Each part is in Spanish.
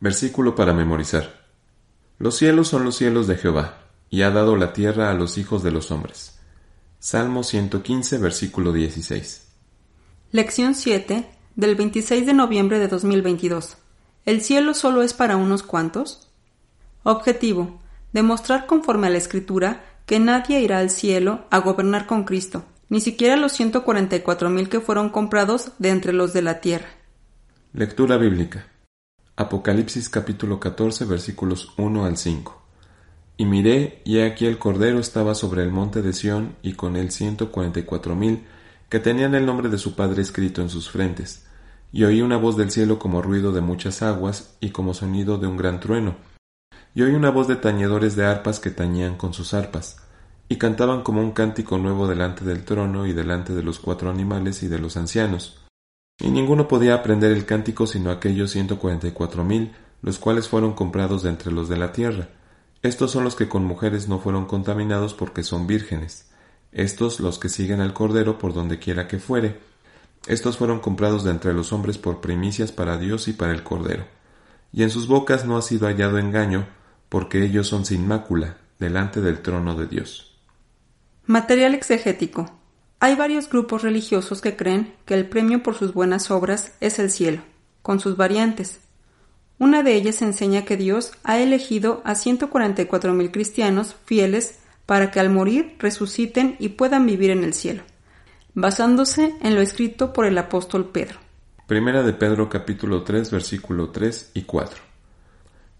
Versículo para memorizar. Los cielos son los cielos de Jehová, y ha dado la tierra a los hijos de los hombres. Salmo 115, versículo 16. Lección 7 del 26 de noviembre de 2022. ¿El cielo solo es para unos cuantos? Objetivo. Demostrar conforme a la Escritura que nadie irá al cielo a gobernar con Cristo, ni siquiera los 144.000 que fueron comprados de entre los de la tierra. Lectura bíblica. Apocalipsis capítulo 14 versículos 1 al 5. Y miré, y aquí el Cordero estaba sobre el monte de Sión, y con él ciento cuarenta y cuatro mil, que tenían el nombre de su Padre escrito en sus frentes. Y oí una voz del cielo como ruido de muchas aguas, y como sonido de un gran trueno. Y oí una voz de tañedores de arpas que tañían con sus arpas, y cantaban como un cántico nuevo delante del trono y delante de los cuatro animales y de los ancianos. Y ninguno podía aprender el cántico sino aquellos ciento cuarenta y cuatro mil, los cuales fueron comprados de entre los de la tierra estos son los que con mujeres no fueron contaminados porque son vírgenes. Estos los que siguen al Cordero por donde quiera que fuere. Estos fueron comprados de entre los hombres por primicias para Dios y para el Cordero. Y en sus bocas no ha sido hallado engaño, porque ellos son sin mácula, delante del trono de Dios. Material exegético. Hay varios grupos religiosos que creen que el premio por sus buenas obras es el cielo, con sus variantes, una de ellas enseña que Dios ha elegido a 144.000 cristianos fieles para que al morir resuciten y puedan vivir en el cielo, basándose en lo escrito por el apóstol Pedro. Primera de Pedro capítulo 3 versículo 3 y 4.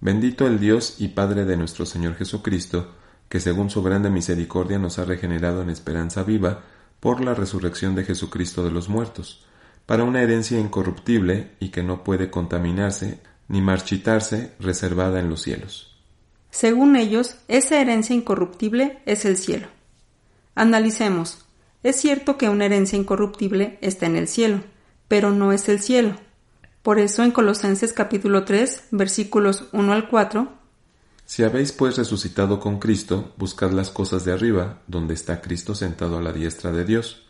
Bendito el Dios y Padre de nuestro Señor Jesucristo, que según su grande misericordia nos ha regenerado en esperanza viva por la resurrección de Jesucristo de los muertos, para una herencia incorruptible y que no puede contaminarse ni marchitarse reservada en los cielos. Según ellos, esa herencia incorruptible es el cielo. Analicemos. Es cierto que una herencia incorruptible está en el cielo, pero no es el cielo. Por eso en Colosenses capítulo 3, versículos 1 al 4, Si habéis pues resucitado con Cristo, buscad las cosas de arriba, donde está Cristo sentado a la diestra de Dios.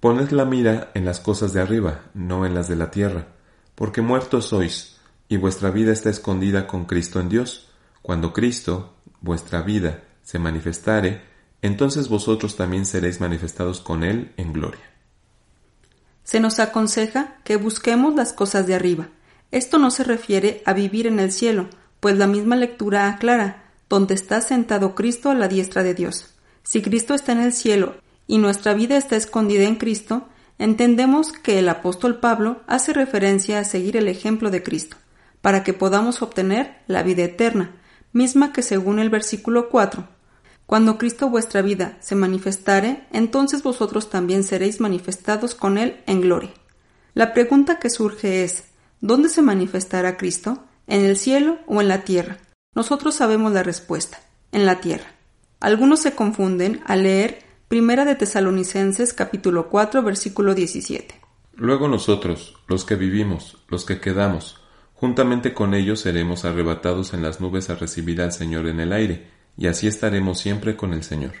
Poned la mira en las cosas de arriba, no en las de la tierra, porque muertos sois, y vuestra vida está escondida con Cristo en Dios. Cuando Cristo, vuestra vida, se manifestare, entonces vosotros también seréis manifestados con Él en gloria. Se nos aconseja que busquemos las cosas de arriba. Esto no se refiere a vivir en el cielo, pues la misma lectura aclara, donde está sentado Cristo a la diestra de Dios. Si Cristo está en el cielo y nuestra vida está escondida en Cristo, entendemos que el apóstol Pablo hace referencia a seguir el ejemplo de Cristo para que podamos obtener la vida eterna, misma que según el versículo 4, cuando Cristo vuestra vida se manifestare, entonces vosotros también seréis manifestados con Él en gloria. La pregunta que surge es, ¿dónde se manifestará Cristo? ¿En el cielo o en la tierra? Nosotros sabemos la respuesta, en la tierra. Algunos se confunden al leer Primera de Tesalonicenses capítulo 4 versículo 17. Luego nosotros, los que vivimos, los que quedamos, Juntamente con ellos seremos arrebatados en las nubes a recibir al Señor en el aire, y así estaremos siempre con el Señor.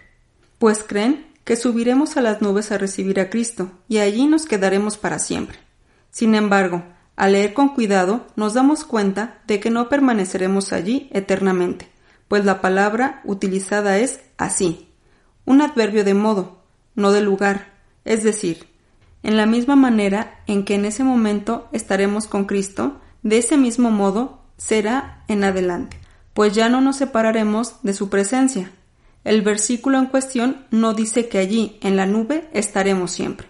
Pues creen que subiremos a las nubes a recibir a Cristo, y allí nos quedaremos para siempre. Sin embargo, al leer con cuidado, nos damos cuenta de que no permaneceremos allí eternamente, pues la palabra utilizada es así, un adverbio de modo, no de lugar, es decir, en la misma manera en que en ese momento estaremos con Cristo, de ese mismo modo será en adelante, pues ya no nos separaremos de su presencia. El versículo en cuestión no dice que allí, en la nube, estaremos siempre.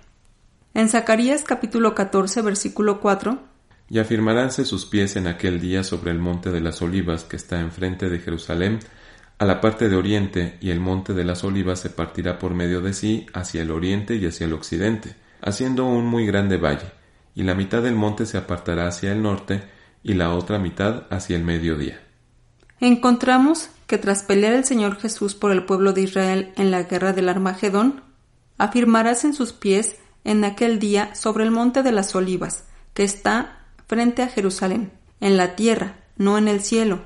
En Zacarías capítulo 14, versículo 4, Y afirmaránse sus pies en aquel día sobre el monte de las olivas que está enfrente de Jerusalén, a la parte de oriente, y el monte de las olivas se partirá por medio de sí hacia el oriente y hacia el occidente, haciendo un muy grande valle y la mitad del monte se apartará hacia el norte y la otra mitad hacia el mediodía. Encontramos que tras pelear el Señor Jesús por el pueblo de Israel en la guerra del Armagedón, afirmarás en sus pies en aquel día sobre el monte de las olivas, que está frente a Jerusalén, en la tierra, no en el cielo.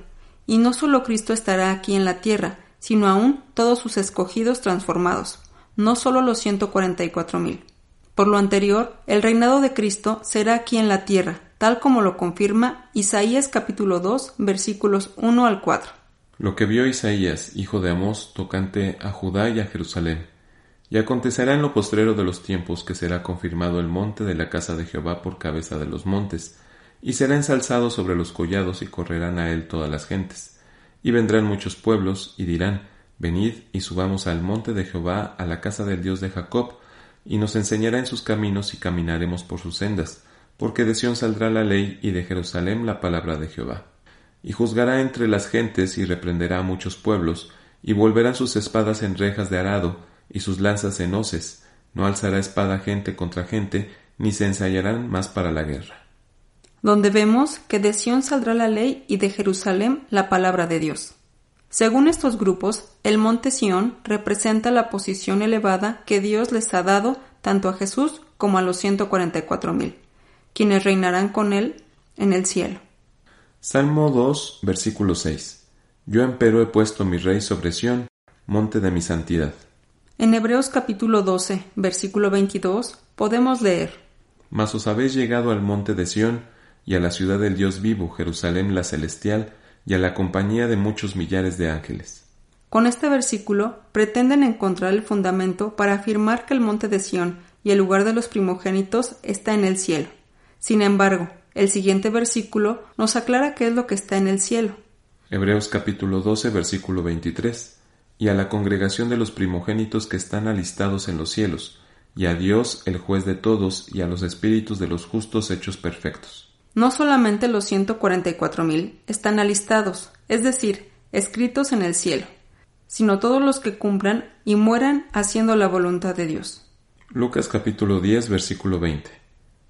Y no solo Cristo estará aquí en la tierra, sino aún todos sus escogidos transformados, no solo los ciento cuarenta y cuatro mil. Por lo anterior, el reinado de Cristo será aquí en la tierra, tal como lo confirma Isaías capítulo 2 versículos 1 al 4. Lo que vio Isaías, hijo de Amós, tocante a Judá y a Jerusalén. Y acontecerá en lo postrero de los tiempos que será confirmado el monte de la casa de Jehová por cabeza de los montes, y será ensalzado sobre los collados y correrán a él todas las gentes. Y vendrán muchos pueblos y dirán, Venid y subamos al monte de Jehová, a la casa del Dios de Jacob, y nos enseñará en sus caminos y caminaremos por sus sendas, porque de Sión saldrá la ley y de Jerusalén la palabra de Jehová. Y juzgará entre las gentes y reprenderá a muchos pueblos, y volverán sus espadas en rejas de arado, y sus lanzas en hoces, no alzará espada gente contra gente, ni se ensayarán más para la guerra. Donde vemos que de Sión saldrá la ley y de Jerusalén la palabra de Dios. Según estos grupos, el monte Sión representa la posición elevada que Dios les ha dado tanto a Jesús como a los ciento cuatro mil, quienes reinarán con él en el cielo. Salmo 2, versículo 6. Yo empero he puesto mi rey sobre Sión, monte de mi santidad. En Hebreos capítulo 12, versículo 22, podemos leer: Mas os habéis llegado al monte de Sión y a la ciudad del Dios vivo, Jerusalén la celestial, y a la compañía de muchos millares de ángeles. Con este versículo pretenden encontrar el fundamento para afirmar que el monte de Sión y el lugar de los primogénitos está en el cielo. Sin embargo, el siguiente versículo nos aclara qué es lo que está en el cielo. Hebreos capítulo 12 versículo 23 y a la congregación de los primogénitos que están alistados en los cielos, y a Dios el juez de todos, y a los espíritus de los justos hechos perfectos. No solamente los 144.000 están alistados, es decir, escritos en el cielo, sino todos los que cumplan y mueran haciendo la voluntad de Dios. Lucas capítulo 10 versículo 20.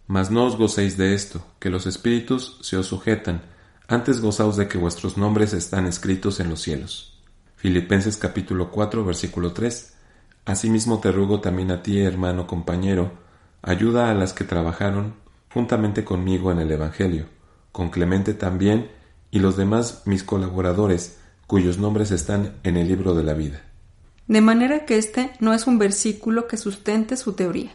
Mas no os gocéis de esto, que los espíritus se os sujetan, antes gozaos de que vuestros nombres están escritos en los cielos. Filipenses capítulo 4 versículo 3. Asimismo te ruego también a ti, hermano compañero, ayuda a las que trabajaron juntamente conmigo en el Evangelio, con Clemente también y los demás mis colaboradores, cuyos nombres están en el libro de la vida. De manera que este no es un versículo que sustente su teoría.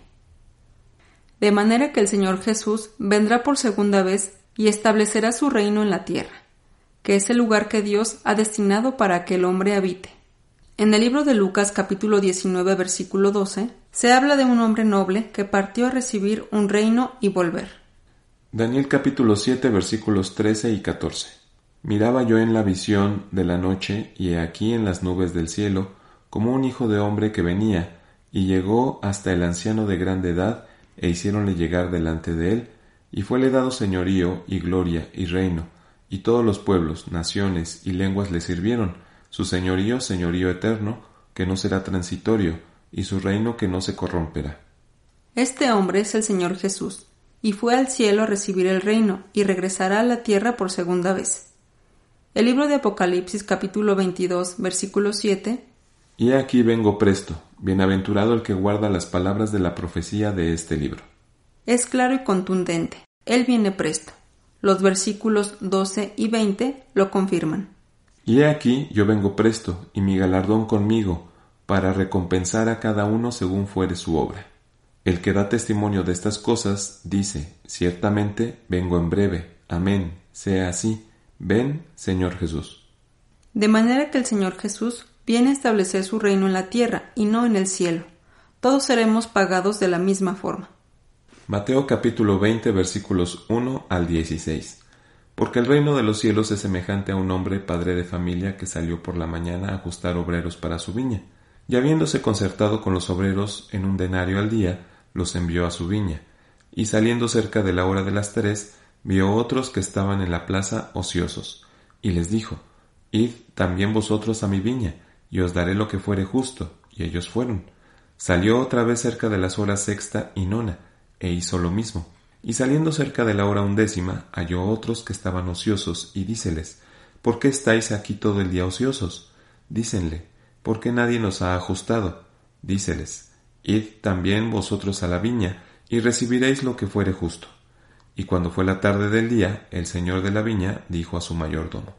De manera que el Señor Jesús vendrá por segunda vez y establecerá su reino en la tierra, que es el lugar que Dios ha destinado para que el hombre habite. En el libro de Lucas capítulo 19 versículo 12 se habla de un hombre noble que partió a recibir un reino y volver. Daniel capítulo 7 versículos 13 y 14. Miraba yo en la visión de la noche y he aquí en las nubes del cielo como un hijo de hombre que venía y llegó hasta el anciano de grande edad e hiciéronle llegar delante de él y fuele dado señorío y gloria y reino y todos los pueblos, naciones y lenguas le sirvieron su señorío señorío eterno que no será transitorio y su reino que no se corromperá. Este hombre es el Señor Jesús, y fue al cielo a recibir el reino, y regresará a la tierra por segunda vez. El libro de Apocalipsis capítulo 22 versículo 7 Y aquí vengo presto, bienaventurado el que guarda las palabras de la profecía de este libro. Es claro y contundente, Él viene presto. Los versículos 12 y 20 lo confirman. Y he aquí yo vengo presto, y mi galardón conmigo, para recompensar a cada uno según fuere su obra. El que da testimonio de estas cosas dice, ciertamente vengo en breve. Amén. Sea así. Ven, Señor Jesús. De manera que el Señor Jesús viene a establecer su reino en la tierra y no en el cielo. Todos seremos pagados de la misma forma. Mateo capítulo 20 versículos 1 al 16. Porque el reino de los cielos es semejante a un hombre padre de familia que salió por la mañana a ajustar obreros para su viña y habiéndose concertado con los obreros en un denario al día, los envió a su viña, y saliendo cerca de la hora de las tres, vio otros que estaban en la plaza ociosos, y les dijo, Id también vosotros a mi viña, y os daré lo que fuere justo. Y ellos fueron. Salió otra vez cerca de las horas sexta y nona, e hizo lo mismo. Y saliendo cerca de la hora undécima, halló otros que estaban ociosos, y díceles, ¿Por qué estáis aquí todo el día ociosos? Dícenle, porque nadie nos ha ajustado. Díceles, Id también vosotros a la viña, y recibiréis lo que fuere justo. Y cuando fue la tarde del día, el señor de la viña dijo a su mayordomo,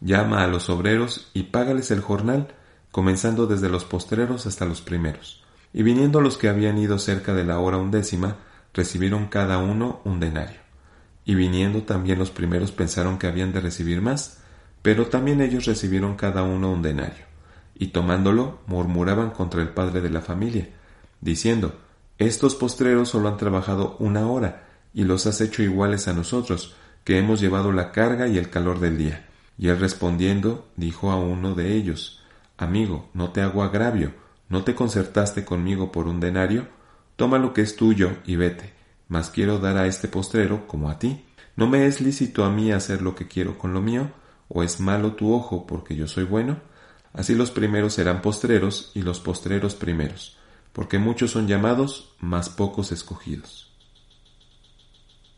Llama a los obreros y págales el jornal, comenzando desde los postreros hasta los primeros. Y viniendo los que habían ido cerca de la hora undécima, recibieron cada uno un denario. Y viniendo también los primeros pensaron que habían de recibir más, pero también ellos recibieron cada uno un denario, y tomándolo murmuraban contra el padre de la familia, diciendo Estos postreros solo han trabajado una hora, y los has hecho iguales a nosotros, que hemos llevado la carga y el calor del día. Y él respondiendo dijo a uno de ellos Amigo, no te hago agravio, ¿no te concertaste conmigo por un denario? Toma lo que es tuyo y vete, mas quiero dar a este postrero como a ti. ¿No me es lícito a mí hacer lo que quiero con lo mío? ¿O es malo tu ojo porque yo soy bueno? Así los primeros serán postreros y los postreros primeros, porque muchos son llamados, mas pocos escogidos.